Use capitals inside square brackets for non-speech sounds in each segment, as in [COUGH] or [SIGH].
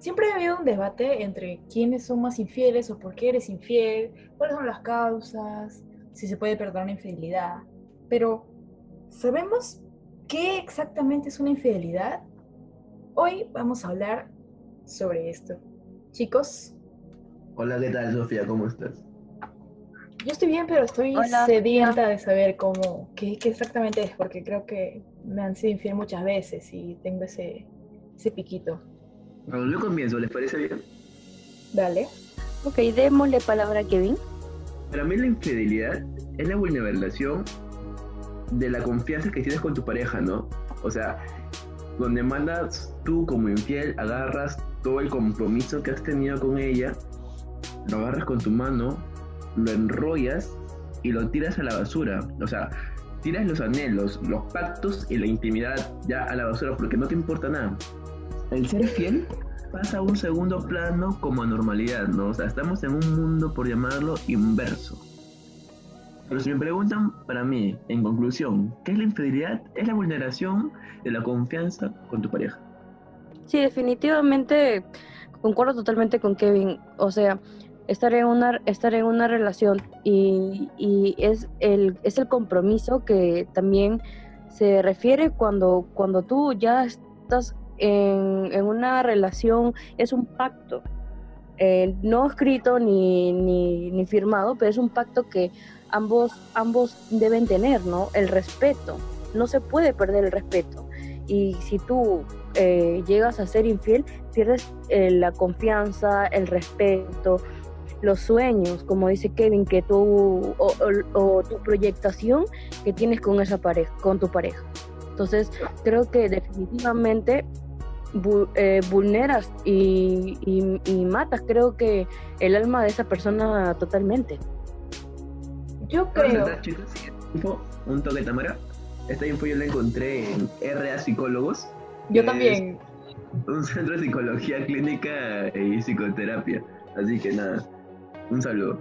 siempre ha habido un debate entre quiénes son más infieles o por qué eres infiel, cuáles son las causas, si se puede perdonar una infidelidad. Pero, ¿sabemos qué exactamente es una infidelidad? Hoy vamos a hablar sobre esto. Chicos. Hola, ¿qué tal, Sofía? ¿Cómo estás? Yo estoy bien, pero estoy sedienta de saber cómo, qué, exactamente es, porque creo que me han sido infiel muchas veces y tengo ese, ese piquito. Bueno, yo comienzo, ¿les parece bien? Dale. Ok, démosle palabra a Kevin. Para mí la infidelidad es la vulneración de la confianza que tienes con tu pareja, ¿no? O sea, donde mandas tú como infiel, agarras todo el compromiso que has tenido con ella, lo agarras con tu mano, lo enrollas y lo tiras a la basura. O sea, tiras los anhelos, los pactos y la intimidad ya a la basura porque no te importa nada el ser fiel pasa a un segundo plano como anormalidad, ¿no? O sea, estamos en un mundo, por llamarlo, inverso. Pero si me preguntan, para mí, en conclusión, ¿qué es la infidelidad? Es la vulneración de la confianza con tu pareja. Sí, definitivamente concuerdo totalmente con Kevin. O sea, estar en una, estar en una relación y, y es, el, es el compromiso que también se refiere cuando, cuando tú ya estás en, una relación es un pacto, eh, no escrito ni, ni, firmado, pero es un pacto que ambos, ambos deben tener, ¿no? El respeto. No se puede perder el respeto. Y si tú eh, llegas a ser infiel, pierdes eh, la confianza, el respeto, los sueños, como dice Kevin, que tú, o, o, tu proyectación que tienes con esa pareja, con tu pareja. Entonces, creo que definitivamente eh, vulneras y, y, matas, creo que el alma de esa persona totalmente. Yo creo. un toque Tamara. Esta info yo la encontré en RA Psicólogos. Yo también. Un centro de psicología clínica y psicoterapia. Así que nada, un saludo.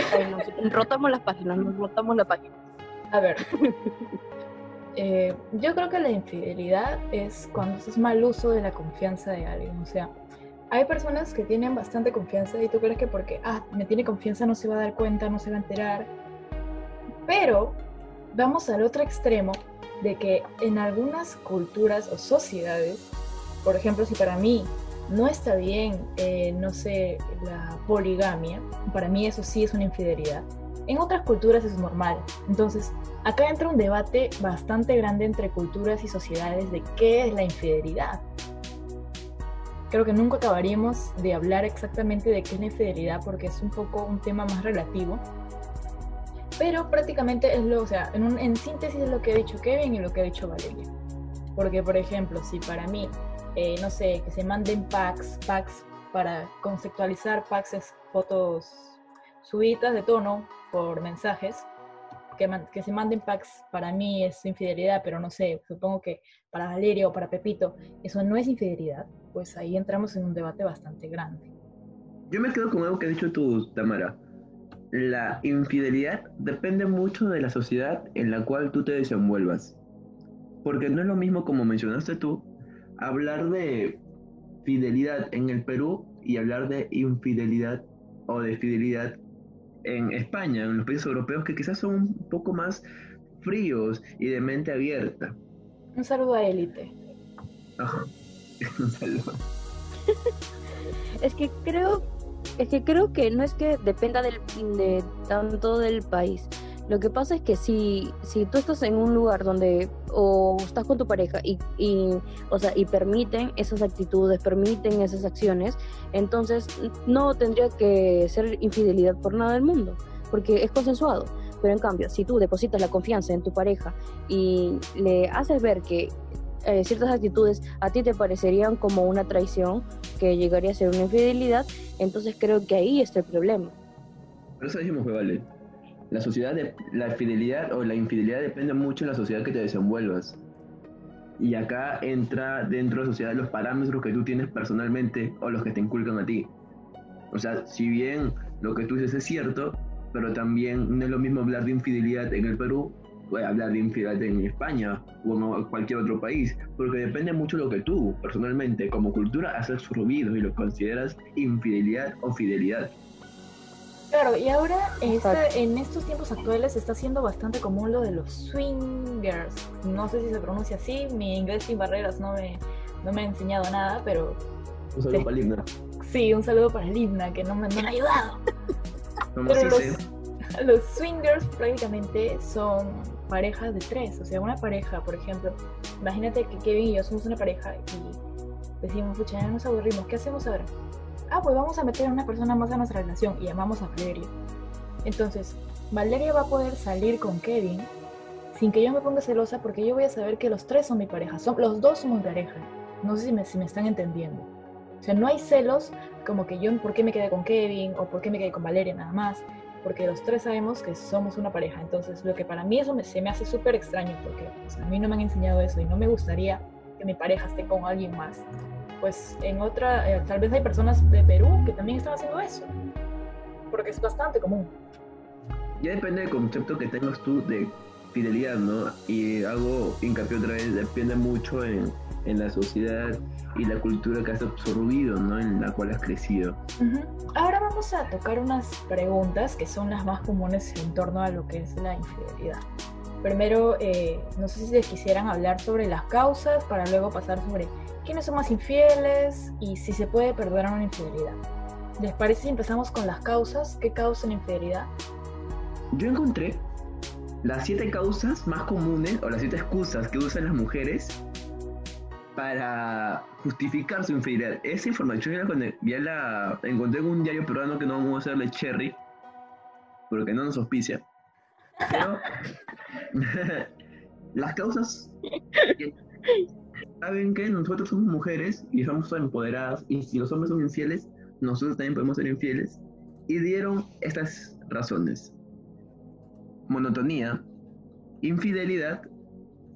[LAUGHS] rotamos las páginas, nos rotamos la página. A ver. [LAUGHS] Eh, yo creo que la infidelidad es cuando haces mal uso de la confianza de alguien. O sea, hay personas que tienen bastante confianza y tú crees que porque, ah, me tiene confianza no se va a dar cuenta, no se va a enterar. Pero vamos al otro extremo de que en algunas culturas o sociedades, por ejemplo, si para mí no está bien, eh, no sé, la poligamia, para mí eso sí es una infidelidad. En otras culturas es normal. Entonces, acá entra un debate bastante grande entre culturas y sociedades de qué es la infidelidad. Creo que nunca acabaríamos de hablar exactamente de qué es la infidelidad porque es un poco un tema más relativo. Pero prácticamente es lo, o sea, en, en síntesis es lo que ha dicho Kevin y lo que ha dicho Valeria. Porque, por ejemplo, si para mí, eh, no sé, que se manden packs, packs para conceptualizar packs es fotos subidas de tono por mensajes, que, que, se manden packs para mí es infidelidad, pero no sé, supongo que para Valeria o para Pepito eso no es infidelidad, pues ahí entramos en un debate bastante grande. Yo me quedo con algo que has dicho tú, Tamara. La infidelidad depende mucho de la sociedad en la cual tú te desenvuelvas. Porque no es lo mismo como mencionaste tú, hablar de fidelidad en el Perú y hablar de infidelidad o de fidelidad en España, en los países europeos, que quizás son un poco más fríos y de mente abierta. Un saludo a Élite. [LAUGHS] un saludo. [LAUGHS] es que creo, es que creo que no es que dependa del, de tanto del país, lo que pasa es que si, si tú estás en un lugar donde o estás con tu pareja y, y, o sea, y permiten esas actitudes, permiten esas acciones, entonces no tendría que ser infidelidad por nada del mundo, porque es consensuado. Pero en cambio, si tú depositas la confianza en tu pareja y le haces ver que eh, ciertas actitudes a ti te parecerían como una traición, que llegaría a ser una infidelidad, entonces creo que ahí está el problema. Dijimos que vale la sociedad, de, la fidelidad o la infidelidad depende mucho de la sociedad que te desenvuelvas. Y acá entra dentro de la sociedad los parámetros que tú tienes personalmente o los que te inculcan a ti. O sea, si bien lo que tú dices es cierto, pero también no es lo mismo hablar de infidelidad en el Perú puede hablar de infidelidad en España o en cualquier otro país, porque depende mucho de lo que tú, personalmente, como cultura, haces ruido y lo consideras infidelidad o fidelidad. Claro, y ahora este, en estos tiempos actuales está siendo bastante común lo de los swingers. No sé si se pronuncia así, mi inglés sin barreras no me, no me ha enseñado nada, pero... Un saludo para Linda. Sí, un saludo para Linda, que no me, no me ha ayudado. pero los, [LAUGHS] los swingers prácticamente son parejas de tres, o sea, una pareja, por ejemplo, imagínate que Kevin y yo somos una pareja y decimos, pucha, ya nos aburrimos, ¿qué hacemos ahora? Ah, pues vamos a meter a una persona más a nuestra relación y llamamos a Valeria. Entonces, Valeria va a poder salir con Kevin sin que yo me ponga celosa porque yo voy a saber que los tres son mi pareja, son, los dos somos pareja. No sé si me, si me están entendiendo. O sea, no hay celos como que yo, ¿por qué me quedé con Kevin? O ¿por qué me quedé con Valeria nada más? porque los tres sabemos que somos una pareja. Entonces, lo que para mí eso me, se me hace súper extraño, porque a mí no me han enseñado eso y no me gustaría que mi pareja esté con alguien más. Pues en otra, eh, tal vez hay personas de Perú que también están haciendo eso, porque es bastante común. Ya depende del concepto que tengas tú de fidelidad, ¿no? Y hago hincapié otra vez, depende mucho en, en la sociedad y la cultura que has absorbido, ¿no? En la cual has crecido. Ahora vamos a tocar unas preguntas que son las más comunes en torno a lo que es la infidelidad. Primero, eh, no sé si les quisieran hablar sobre las causas para luego pasar sobre quiénes son más infieles y si se puede perdonar una infidelidad. ¿Les parece si empezamos con las causas? ¿Qué causan infidelidad? Yo encontré las siete causas más comunes o las siete excusas que usan las mujeres para justificar su infidelidad. Esa información ya la, encontré en un diario peruano que no vamos a hacerle cherry, porque no nos auspicia. Pero [LAUGHS] las causas saben que nosotros somos mujeres y somos empoderadas y si los hombres son infieles, nosotros también podemos ser infieles. Y dieron estas razones. Monotonía, infidelidad,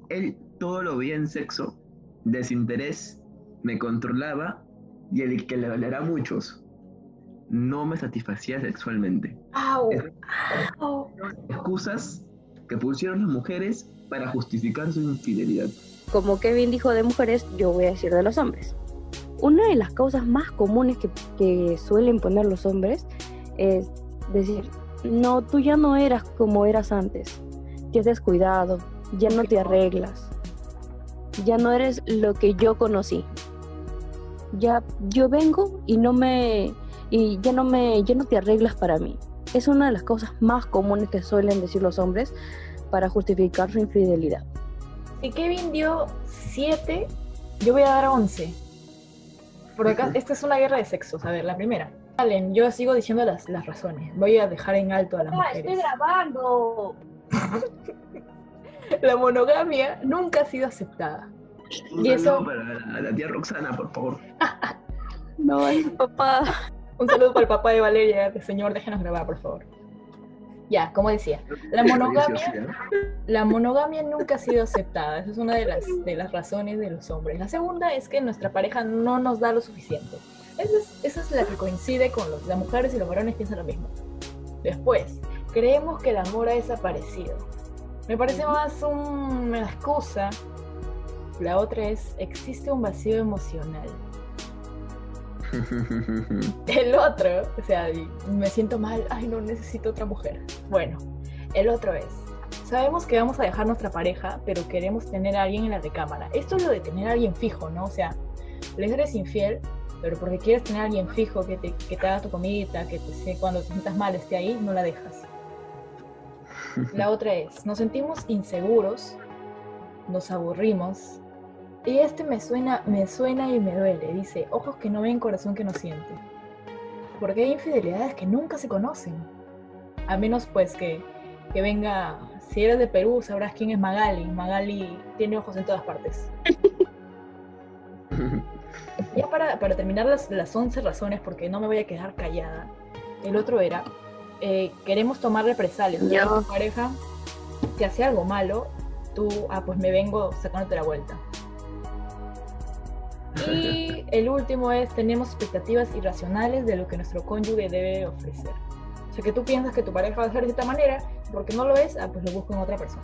el todo lo veía en sexo desinterés me controlaba y el que le doliera a muchos no me satisfacía sexualmente. Excusas que pusieron las mujeres para justificar su infidelidad. Como Kevin dijo de mujeres, yo voy a decir de los hombres. Una de las causas más comunes que, que suelen poner los hombres es decir, no, tú ya no eras como eras antes, te has descuidado, ya no te arreglas, ya no eres lo que yo conocí. Ya yo vengo y no me y ya no me ya no te arreglas para mí. Es una de las cosas más comunes que suelen decir los hombres para justificar su infidelidad. Si Kevin dio 7, yo voy a dar 11. Por acá, esta es una guerra de sexos. A ver, la primera. Valen, yo sigo diciendo las, las razones. Voy a dejar en alto a las ah, ¡Estoy grabando! [LAUGHS] la monogamia nunca ha sido aceptada. Un y eso para la, tía Roxana, por favor. [LAUGHS] no, papá. Un saludo para el papá de Valeria, señor, déjenos grabar, por favor. Ya, como decía, la monogamia, la monogamia nunca ha sido aceptada. Esa es una de las, de las razones de los hombres. La segunda es que nuestra pareja no nos da lo suficiente. Esa es, esa es la que coincide con los, las mujeres y los varones piensan lo mismo. Después, creemos que el amor ha desaparecido. Me parece más una excusa. La otra es, existe un vacío emocional. [LAUGHS] El otro, o sea, me siento mal, ay no, necesito otra mujer. Bueno, el otro es, sabemos que vamos a dejar nuestra pareja, pero queremos tener a alguien en la recámara. Esto es lo de tener a alguien fijo, ¿no? O sea, le eres infiel, pero porque quieres tener a alguien fijo que te, que te haga tu comida, que te, cuando te sientas mal esté ahí, no la dejas. La otra es, nos sentimos inseguros, nos aburrimos. Y este me suena, me suena y me duele. Dice, ojos que no ven, corazón que no siente. Porque hay infidelidades que nunca se conocen. A menos pues que, que venga, si eres de Perú sabrás quién es Magali. Magali tiene ojos en todas partes. [LAUGHS] ya para, para terminar las, las 11 razones, porque no me voy a quedar callada. El otro era, eh, queremos tomar represalias. tu pareja te hace algo malo, tú, ah, pues me vengo sacándote la vuelta. Y el último es, tenemos expectativas irracionales de lo que nuestro cónyuge debe ofrecer. O sea, que tú piensas que tu pareja va a ser de esta manera, porque no lo es, ah, pues lo busco en otra persona.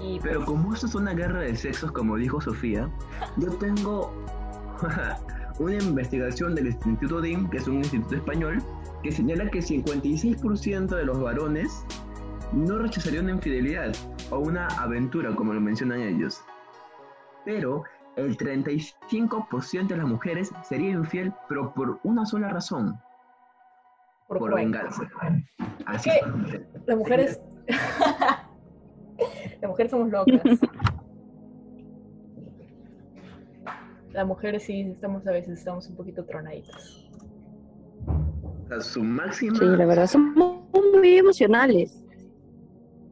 Y Pero pues, como esto es una guerra de sexos, como dijo Sofía, yo tengo [LAUGHS] una investigación del Instituto DIM, que es un instituto español, que señala que 56% de los varones no rechazarían una infidelidad o una aventura, como lo mencionan ellos. Pero el 35% de las mujeres sería infiel, pero por una sola razón, por venganza. Así ¿Qué? es. Las mujeres. [LAUGHS] Las mujeres somos locas. Las mujeres sí estamos a veces estamos un poquito tronaditas. Sea, su máxima Sí, la verdad, somos muy emocionales.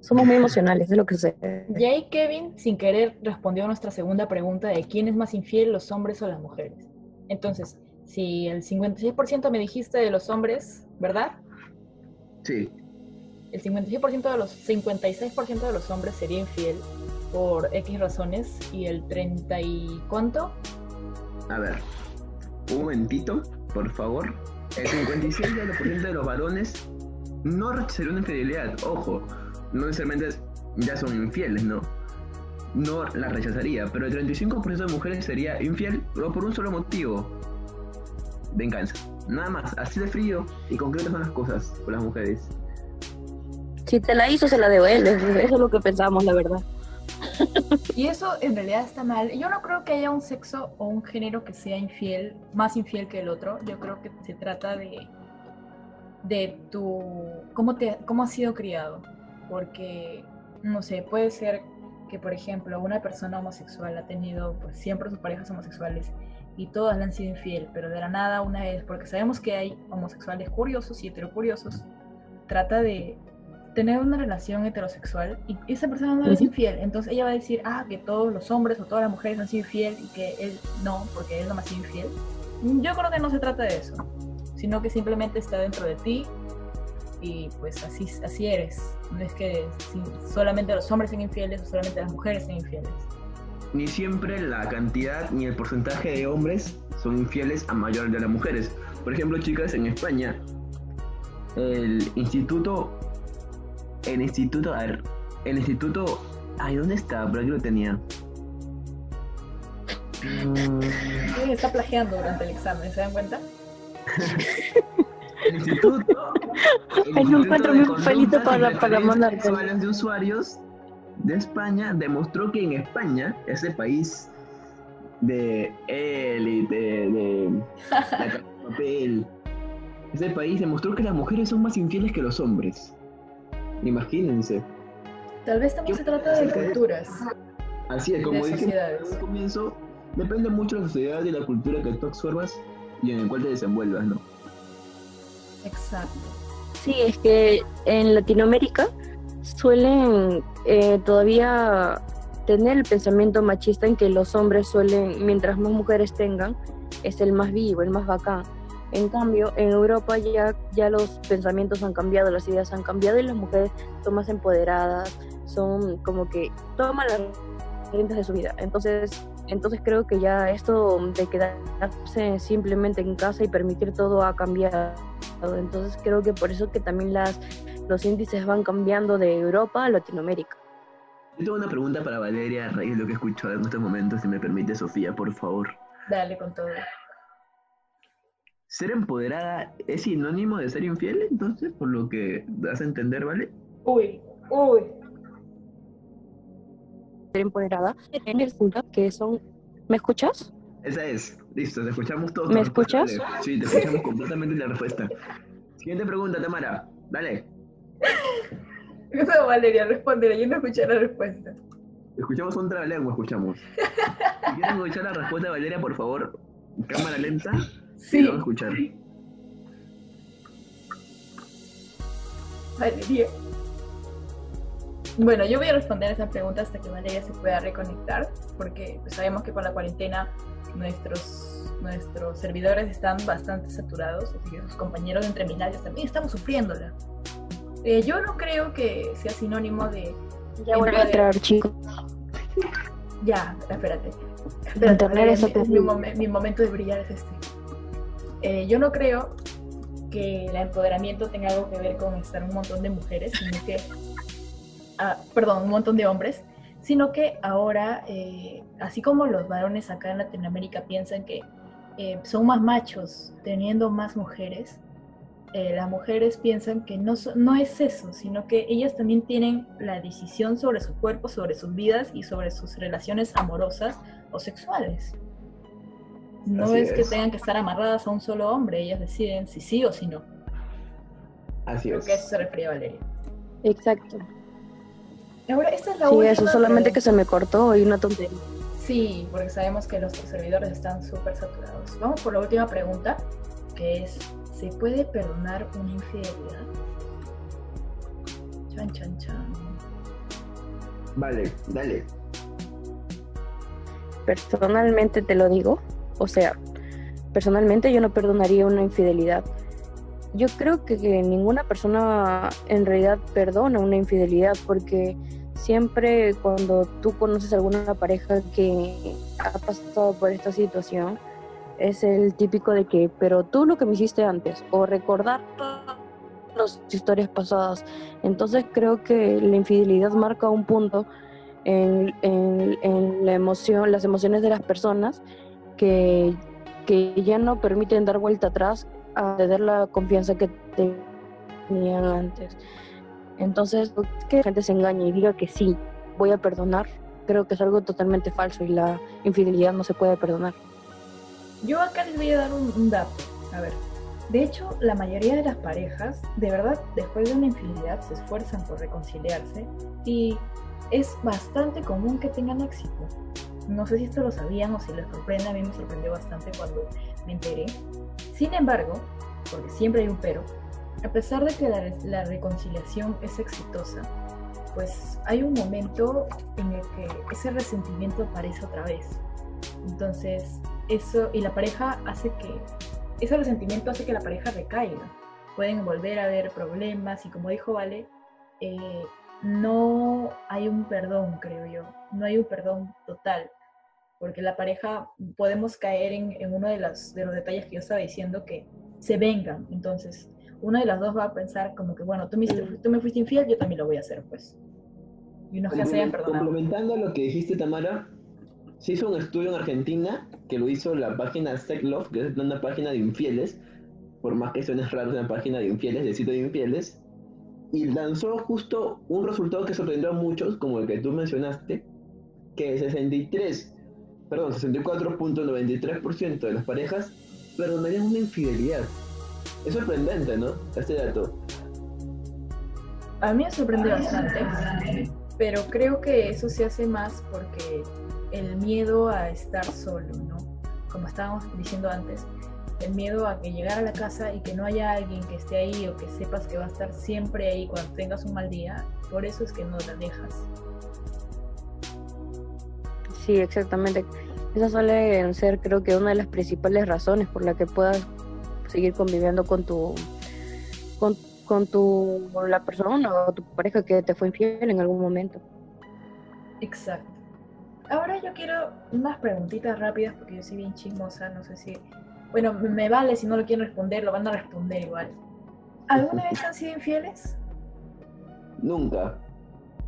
Somos muy emocionales, es lo que sé. Jay Kevin, sin querer, respondió a nuestra segunda pregunta de quién es más infiel, los hombres o las mujeres. Entonces, si el 56% me dijiste de los hombres, ¿verdad? Sí, El 56% de los 56% de los hombres sería infiel por X razones y el 30 y ¿cuánto? A ver, un momentito, por favor. El 56% de los varones no rechazaría una infidelidad. Ojo, no necesariamente ya son infieles, ¿no? No la rechazaría, pero el 35% de mujeres sería infiel, pero por un solo motivo. Venganza. Nada más, así de frío y concretas son las cosas con las mujeres. Si te la hizo, se la devuelves. [LAUGHS] Eso es lo que pensamos, la verdad. Y eso en realidad está mal. Yo no creo que haya un sexo o un género que sea infiel, más infiel que el otro. Yo creo que se trata de, de tu, cómo, te, cómo has sido criado. Porque, no sé, puede ser que, por ejemplo, una persona homosexual ha tenido pues, siempre sus parejas homosexuales y todas le han sido infiel, pero de la nada una vez, porque sabemos que hay homosexuales curiosos y heterocuriosos, trata de tener una relación heterosexual y esa persona no le es Ujú. infiel, entonces ella va a decir, ah, que todos los hombres o todas las mujeres han sido infiel y que él no, porque él no me ha sido infiel. Yo creo que no se trata de eso, sino que simplemente está dentro de ti y pues así, así eres. No es que solamente los hombres sean infieles o solamente las mujeres sean infieles. Ni siempre la cantidad ni el porcentaje de hombres son infieles a mayor de las mujeres. Por ejemplo, chicas, en España, el instituto, el instituto, a ver, el instituto, ay, ¿dónde está? Por aquí lo tenía. Está plagiando durante el examen, ¿se dan cuenta? [LAUGHS] El instituto. Mi Conductas papelito y para- para. Sexuales de usuarios de España demostró que en España, ese país de élite, de [LAUGHS] de papel, ese país demostró que las mujeres son más infieles que los hombres. Imagínense. Tal vez también se trata de culturas. Así es, como dije al comienzo, depende mucho de la sociedad y la cultura que tú absorbas y en el cual te desenvuelvas, ¿no? Exacto. Sí, es que en Latinoamérica suelen eh, todavía tener el pensamiento machista en que los hombres suelen, mientras más mujeres tengan, es el más vivo, el más bacán. En cambio, en Europa ya, ya los pensamientos han cambiado, las ideas han cambiado y las mujeres son más empoderadas, son como que toman las riendas de su vida. Entonces, entonces creo que ya esto de quedarse simplemente en casa y permitir todo ha cambiado. Entonces creo que por eso que también las, los índices van cambiando de Europa a Latinoamérica. Yo tengo una pregunta para Valeria a raíz de lo que he escuchado en estos momentos, si me permite, Sofía, por favor. Dale con todo. ¿Ser empoderada es sinónimo de ser infiel, entonces, por lo que das a entender, ¿vale? Uy, uy. Ser empoderada en el punto que son... ¿Me escuchas? Esa es. Listo, te escuchamos todos. ¿Me escuchas? dale. Sí, te escuchamos completamente la respuesta. Siguiente pregunta, Tamara. Dale. [LAUGHS] No, Valeria, responde, yo no escuché la respuesta. Escuchamos otra lengua, escuchamos. Si quieren escuchar la respuesta de Valeria, por favor, cámara lenta. Sí. Vamos a escuchar. Valeria. Bueno, yo voy a responder esa pregunta hasta que Valeria se pueda reconectar, porque pues, sabemos que con la cuarentena nuestros, nuestros servidores están bastante saturados, así que sus compañeros de entre milagros también estamos sufriéndola. Eh, yo no creo que sea sinónimo de... Ya vuelve a entrar, chicos. Ya, espérate. Valeria, está mi- mi, mi momento de brillar es este. Eh, yo no creo que que el empoderamiento tenga algo que ver con estar un montón de mujeres, sino que, ah, perdón, un montón de hombres, sino que ahora, eh, así como los varones acá en Latinoamérica piensan que eh, son más machos teniendo más mujeres, eh, las mujeres piensan que no, no es eso, sino que ellas también tienen la decisión sobre su cuerpo, sobre sus vidas y sobre sus relaciones amorosas o sexuales. No es, que tengan que estar amarradas a un solo hombre, ellas deciden si sí o si no. Así Creo es. que eso se refería a Valeria. Exacto. Ahora, esta es la Sí, última eso, solamente que se me cortó y una tontería. Sí, porque sabemos que nuestros servidores están súper saturados. Vamos por la última pregunta, que es, ¿se puede perdonar una infidelidad? Chan, chan, chan. Vale, dale. Personalmente te lo digo, o sea, personalmente yo no perdonaría una infidelidad. Yo creo que, que ninguna persona en realidad perdona una infidelidad porque siempre cuando tú conoces alguna pareja que ha pasado por esta situación, es el típico de que, pero tú lo que me hiciste antes, o recordar las historias pasadas. Entonces creo que la infidelidad marca un punto en, en- la emoción, las emociones de las personas que, que ya no permiten dar vuelta atrás a tener la confianza que tenían antes. Entonces, que la gente se engañe y diga que sí, voy a perdonar, creo que es algo totalmente falso y la infidelidad no se puede perdonar. Yo acá les voy a dar un, un dato. A ver, de hecho, la mayoría de las parejas, de verdad, después de una infidelidad, se esfuerzan por reconciliarse y es bastante común que tengan éxito. No sé si esto lo sabían o si les sorprende, a mí me sorprendió bastante cuando me enteré. Sin embargo, porque siempre hay un pero, a pesar de que la, reconciliación es exitosa, pues hay un momento en el que ese resentimiento aparece otra vez. Entonces, eso, y la pareja hace que, ese resentimiento hace que la pareja recaiga. Pueden volver a haber problemas y como dijo Vale, eh, no hay un perdón, creo yo, no hay un perdón total, porque la pareja podemos caer en, en uno de los, de los detalles que yo estaba diciendo, que se vengan, entonces una de las dos va a pensar como que, bueno, tú me, hiciste- tú me fuiste infiel, yo también lo voy a hacer, pues. Y no es que se hayan Complemen- perdonado. Complementando lo que dijiste, Tamara, se hizo un estudio en Argentina que lo hizo la página SecLove, que es una página de infieles, por más que suene raro, es una página de infieles, de sitio de infieles, y lanzó justo un resultado que sorprendió a muchos, como el que tú mencionaste, que 63, perdón, 64.93% de las parejas perdonarían una infidelidad. Es sorprendente, ¿no? Este dato. A mí me sorprende bastante, pero creo que eso se hace más porque el miedo a estar solo, ¿no? Como estábamos diciendo antes, el miedo a que llegar a la casa y que no haya alguien que esté ahí o que sepas que va a estar siempre ahí cuando tengas un mal día, por eso es que no la dejas. Sí, exactamente. Esas suelen ser, creo que, una de las principales razones por la que puedas seguir conviviendo con tu, con, con tu, con la persona o tu pareja que te fue infiel en algún momento. Exacto. Ahora yo quiero unas preguntitas rápidas porque yo soy bien chismosa, no sé si... Bueno, me vale si no lo quieren responder, lo van a responder igual. ¿Alguna vez han sido infieles? Nunca.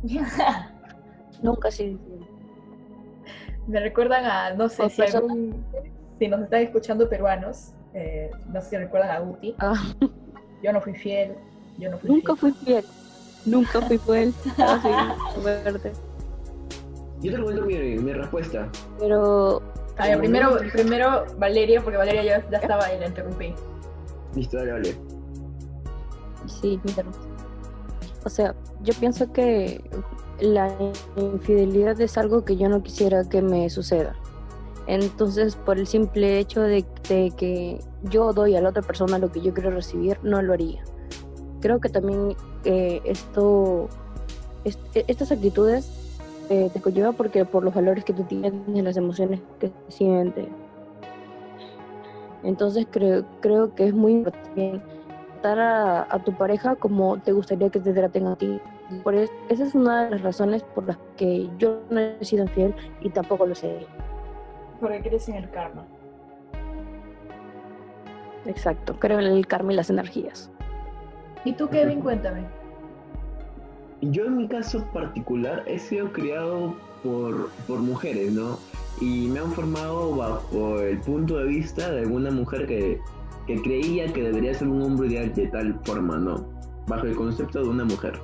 [LAUGHS] Nunca sí. Me recuerdan a, no sé, si, algún- si nos están escuchando peruanos, eh, no sé si recuerdan a Guti. Ah, Yo no fui fiel, yo no fui nunca fiel. fui fiel. Nunca fui fiel. Fuerte. [LAUGHS] Yo te cuento mi, mi respuesta. Pero A ver, primero, primero Valeria, porque Valeria ya, ya estaba y la interrumpí. Listo, dale, vale. Sí, mira. O sea, yo pienso que la infidelidad es algo que yo no quisiera que me suceda. Entonces, por el simple hecho de, de que yo doy a la otra persona lo que yo quiero recibir, no lo haría. Creo que también eh, esto, est- estas actitudes eh, te conlleva porque por los valores que tú tienes las emociones que sientes. Entonces, creo, creo que es muy importante tratar a, a tu pareja como te gustaría que te traten a ti. Por es- esa es una de las razones por las que yo no he sido infiel y tampoco lo sé. Porque crees en el karma. Exacto, creo en el karma y las energías. ¿Y tú, Kevin? Cuéntame. Yo en mi caso particular he sido criado por, por mujeres, ¿no? Y me han formado bajo el punto de vista de alguna mujer que, que creía que debería ser un hombre ideal de tal forma, ¿no? Bajo el concepto de una mujer.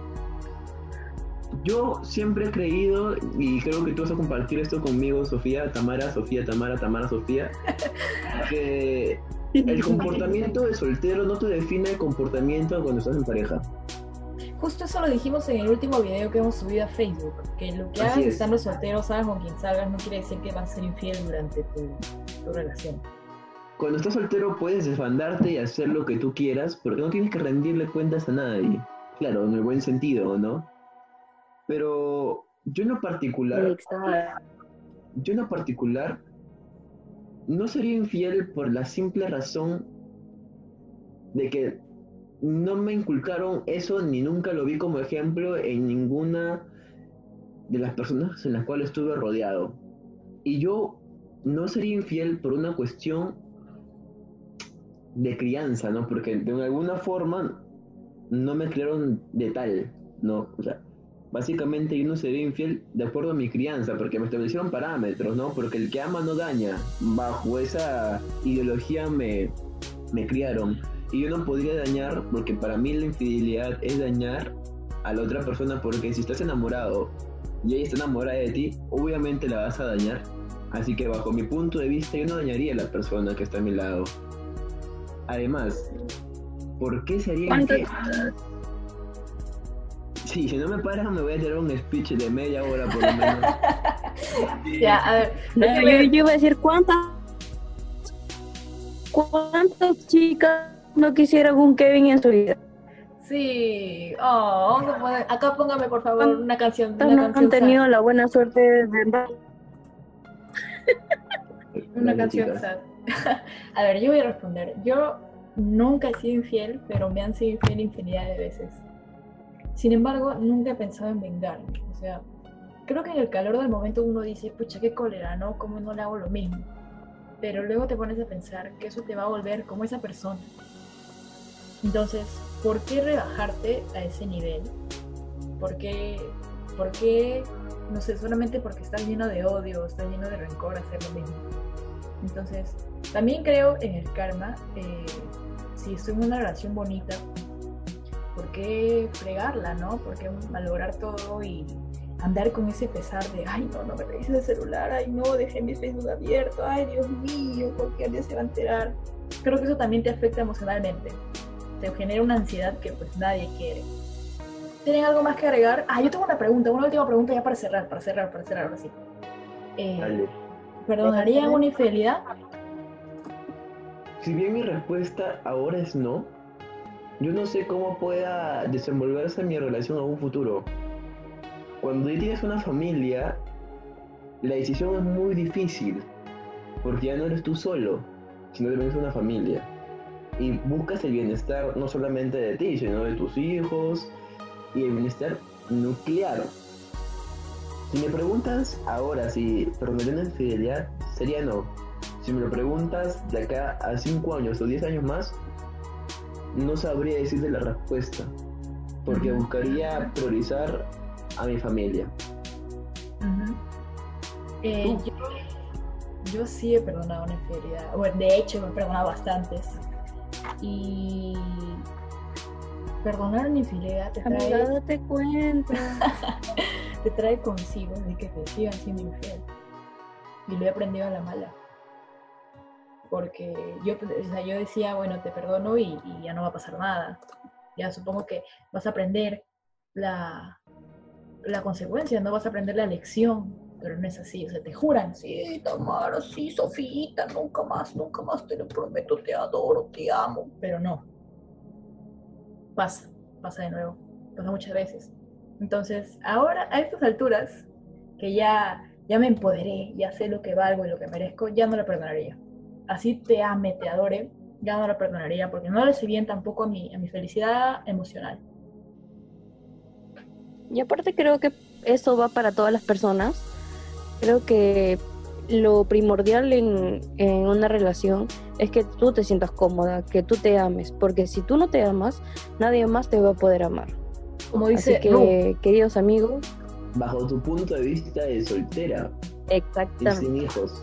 Yo siempre he creído, y creo que tú vas a compartir esto conmigo, Sofía, Tamara, Sofía, Tamara, Tamara, Sofía, [LAUGHS] que el comportamiento de soltero no te define el comportamiento cuando estás en pareja. Justo eso lo dijimos en el último video que hemos subido a Facebook, que lo que hagas es. estando soltero, salgas con quien salgas, no quiere decir que vas a ser infiel durante tu, tu relación. Cuando estás soltero puedes desbandarte y hacer lo que tú quieras porque no tienes que rendirle cuentas a nadie. Claro, en el buen sentido, ¿no? Pero yo en lo particular, yo en lo particular no sería infiel por la simple razón de que no me inculcaron eso ni nunca lo vi como ejemplo en ninguna de las personas en las cuales estuve rodeado. Y yo no sería infiel por una cuestión de crianza, ¿no? Porque de alguna forma no me criaron de tal, ¿no? O sea, básicamente yo no sería infiel de acuerdo a mi crianza, porque me establecieron parámetros, ¿no? Porque el que ama no daña. Bajo esa ideología me, me criaron. Y yo no podría dañar, porque para mí la infidelidad es dañar a la otra persona, porque si estás enamorado y ella está enamorada de ti, obviamente la vas a dañar. Así que bajo mi punto de vista yo no dañaría a la persona que está a mi lado. Además, ¿por qué sería ¿Cuánto- infiel? Sí, si no me paras me voy a tirar un speech de media hora por lo menos. [LAUGHS] Ya, a ver, No, yo, yo iba a decir cuántas cuántas chicas no quisieran un Kevin en su vida. sí. Oh, poner, acá póngame por favor una canción. Una no canción han tenido la buena suerte de [LAUGHS] Una Dale, canción sad. [LAUGHS] A ver, yo voy a responder. Yo nunca he sido infiel, pero me han sido infiel infinidad de veces. Sin embargo, nunca he pensado en vengarme. O sea, creo que en el calor del momento uno dice, pucha, qué cólera, ¿no? ¿Cómo no le hago lo mismo? Pero luego te pones a pensar que eso te va a volver como esa persona. Entonces, ¿por qué rebajarte a ese nivel? ¿Por qué, por qué no sé, solamente porque estás lleno de odio, estás lleno de rencor, hacer lo mismo? Entonces, también creo en el karma. eh, si estoy en una relación bonita, ¿por qué fregarla, no? ¿Por qué malograr todo y andar con ese pesar de, ay, no, no me revises el celular, ay, no, dejé mi Facebook abierto, ay, Dios mío, cualquier día se va a enterar? Creo que eso también te afecta emocionalmente. Te genera una ansiedad que pues nadie quiere. ¿Tienen algo más que agregar? Ah, yo tengo una pregunta, una última pregunta ya para cerrar, para cerrar, para cerrar, ahora sí. Eh. ¿Perdonarían una infidelidad? Si bien mi respuesta ahora es no, yo no sé cómo pueda desenvolverse mi relación a un futuro. Cuando tienes una familia, la decisión es muy difícil, porque ya no eres tú solo, sino que tienes una familia. Y buscas el bienestar no solamente de ti, sino de tus hijos y el bienestar nuclear. Si me preguntas ahora si perdonaría una infidelidad, sería no. Si me lo preguntas de acá a 5 años o 10 años más, no sabría decirte la respuesta. Porque buscaría priorizar a mi familia. Eh, yo, yo sí he perdonado una infidelidad. Bueno, de hecho, me he perdonado bastantes. Y perdonar una infidelidad te Amiga, trae, date cuenta. [LAUGHS] te trae consigo de que te sigan siendo infiel. Y lo he aprendido a la mala. Porque yo, o sea, yo decía, bueno, te perdono y, ya no va a pasar nada. Ya supongo que vas a aprender la, la consecuencia, no vas a aprender la lección, pero no es así, o sea, te juran, sí, Tamara, sí, Sofita, nunca más, nunca más, te lo prometo, te adoro, te amo, pero no. Pasa, pasa de nuevo, pasa muchas veces. Entonces, ahora, a estas alturas, que ya, ya me empoderé, ya sé lo que valgo y lo que merezco, ya no la perdonaría. Así te ame, te adore, ya no la perdonaría, porque no le hace bien tampoco a mi, a mi felicidad emocional. Y aparte creo que eso va para todas las personas. Creo que lo primordial en, en una relación es que tú te sientas cómoda, que tú te ames, porque si tú no te amas, nadie más te va a poder amar. Como dice Así que, queridos amigos, Bajo tu punto de vista de soltera y exactamente. sin hijos.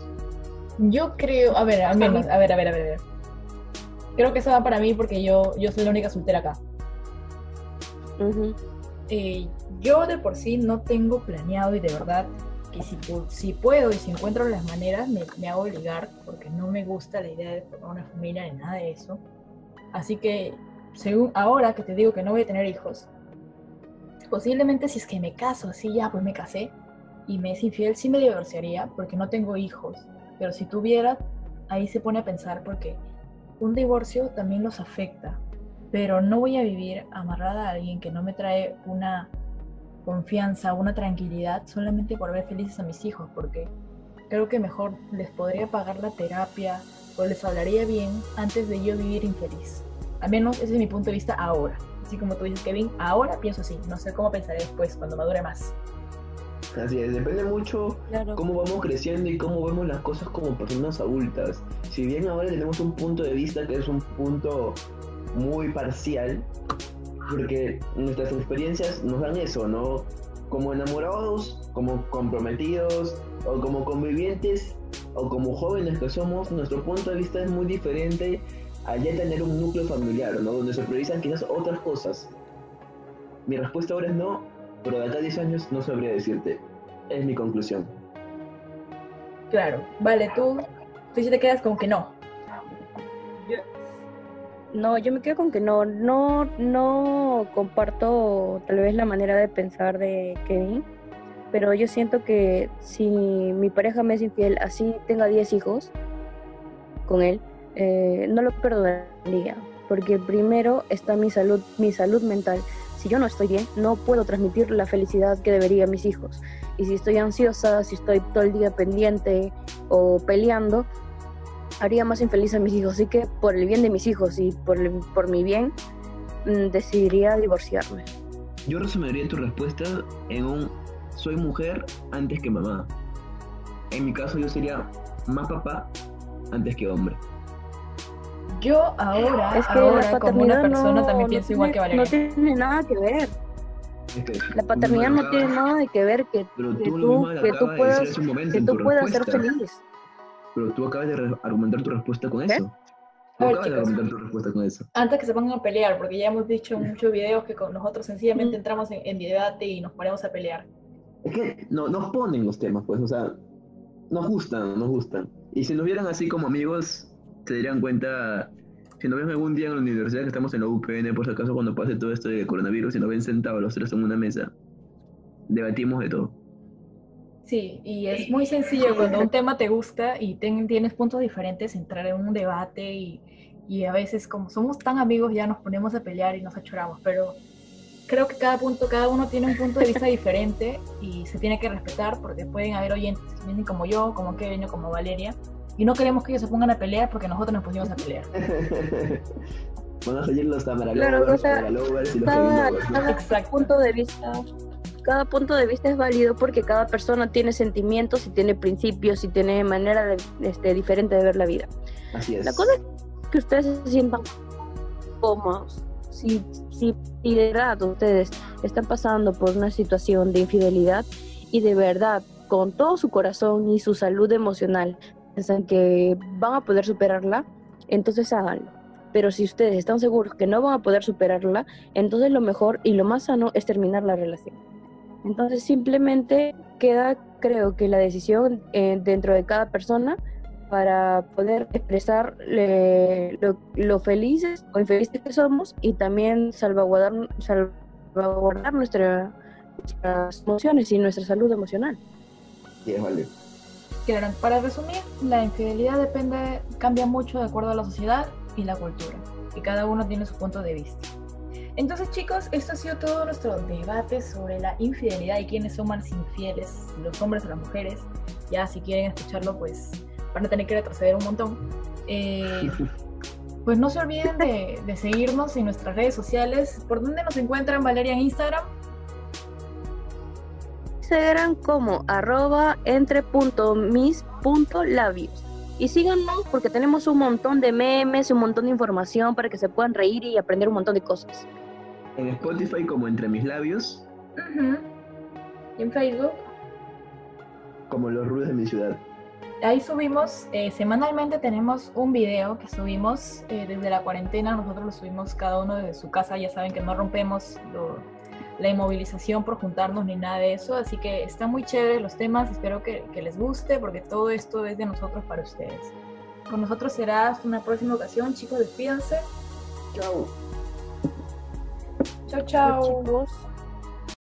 Yo creo, a ver, al menos, a ver, a ver, a ver, a ver. Creo que eso va para mí porque yo, yo soy la única soltera acá. Ujú. Eh, yo de por sí no tengo planeado y de verdad que si, si puedo y si encuentro las maneras me, me hago obligar porque no me gusta la idea de formar una familia ni nada de eso. Así que según ahora que te digo que no voy a tener hijos, posiblemente si es que me caso así ya, pues me casé y me es infiel, sí me divorciaría porque no tengo hijos. Pero si tuviera, ahí se pone a pensar porque un divorcio también los afecta pero no voy a vivir amarrada a alguien que no me trae una confianza, una tranquilidad solamente por ver felices a mis hijos, porque creo que mejor les podría pagar la terapia o les hablaría bien antes de yo vivir infeliz. Al menos ese es mi punto de vista ahora. Así como tú dices, Kevin, ahora pienso así. No sé cómo pensaré después, cuando madure más. Así es, depende mucho Claro. cómo vamos creciendo y cómo vemos las cosas como personas adultas. Si bien ahora tenemos un punto de vista que es un punto muy parcial, porque nuestras experiencias nos dan eso, ¿no? Como enamorados, como comprometidos, o como convivientes, o como jóvenes que somos, nuestro punto de vista es muy diferente a ya tener un núcleo familiar, ¿no? Donde se priorizan quizás otras cosas. Mi respuesta ahora es no, pero de acá a 10 años no sabría decirte. Es mi conclusión. Claro, vale, tú, tú sí te quedas como que no. No, yo me quedo con que no, no, no comparto tal vez la manera de pensar de Kevin, pero yo siento que si mi pareja me es infiel, así tenga 10 hijos con él, eh, no lo perdonaría, porque primero está mi salud, mi salud mental. Si yo no estoy bien, no puedo transmitir la felicidad que debería a mis hijos. Y si estoy ansiosa, si estoy todo el día pendiente o peleando, haría más infeliz a mis hijos. Así que por el bien de mis hijos y por, por mi bien, mm, decidiría divorciarme. Yo resumiría tu respuesta en un soy mujer antes que mamá. En mi caso yo sería más papá antes que hombre. Yo ahora, Es que la ahora como una persona no, también no pienso igual que Valeria. No tiene nada que ver. La paternidad no tiene nada de que ver que, Pero que tú, que tú puedas, que tú ser feliz. Pero tú acabas de argumentar tu respuesta con ¿Qué? eso. A Tú ver, acabas de argumentar tu respuesta con eso. Antes que se pongan a pelear, porque ya hemos dicho en [LAUGHS] muchos videos que con nosotros sencillamente entramos en, en debate y nos ponemos a pelear. Es que no, nos ponen los temas, pues, o sea, nos gustan, nos gustan. Y si nos vieran así como amigos, se darían cuenta, si nos ven algún día en la universidad que estamos en la UPN, por si acaso cuando pase todo esto de coronavirus, y nos ven sentados los tres en una mesa, debatimos de todo. Sí, y es muy sencillo cuando un tema te gusta y tienes puntos diferentes, entrar en un debate y, y a veces como somos tan amigos ya nos ponemos a pelear y nos achoramos, pero creo que cada punto, cada uno tiene un punto de vista diferente y se tiene que respetar porque pueden haber oyentes como yo, como Kevin o como Valeria y no queremos que ellos se pongan a pelear porque nosotros nos pusimos a pelear. Van a salir los Tamara Claro, o sea, y los Cada, punto de vista, cada punto de vista es válido porque cada persona tiene sentimientos y tiene principios y tiene manera de, este, diferente de ver la vida. Así es. La cosa es que ustedes se sientan cómodos. Si, si, si de verdad ustedes están pasando por una situación de infidelidad y de verdad con todo su corazón y su salud emocional piensan que van a poder superarla, entonces háganlo. Pero si ustedes están seguros que no van a poder superarla, entonces lo mejor y lo más sano es terminar la relación. Entonces simplemente queda, creo que la decisión eh, dentro de cada persona para poder expresar eh, lo, lo felices o infelices que somos y también salvaguardar, salvaguardar nuestra- nuestras emociones y nuestra salud emocional. Sí, vale. Claro, para resumir, la infidelidad depende, cambia mucho de acuerdo a la sociedad y la cultura, y cada uno tiene su punto de vista. Entonces, chicos, esto ha sido todo nuestro debate sobre la infidelidad y quiénes son más infieles, los hombres o las mujeres. Ya, si quieren escucharlo, pues van a tener que retroceder un montón. Eh, [LAUGHS] pues no se olviden de, de seguirnos en nuestras redes sociales. ¿Por dónde nos encuentran, Valeria, en Instagram? Instagram como arroba entre.mis.labios. Y síganos porque tenemos un montón de memes, un montón de información para que se puedan reír y aprender un montón de cosas. En Spotify como Entre Mis Labios. Y en Facebook. Como Los Rudos de mi Ciudad. Ahí subimos, eh, semanalmente tenemos un video que subimos eh, desde la cuarentena, nosotros lo subimos cada uno desde su casa, ya saben que no rompemos la inmovilización por juntarnos ni nada de eso, así que están muy chéveres los temas, espero que, que les guste porque todo esto es de nosotros para ustedes. Con nosotros será hasta una próxima ocasión, chicos, despídanse. Chao. Chao, chao.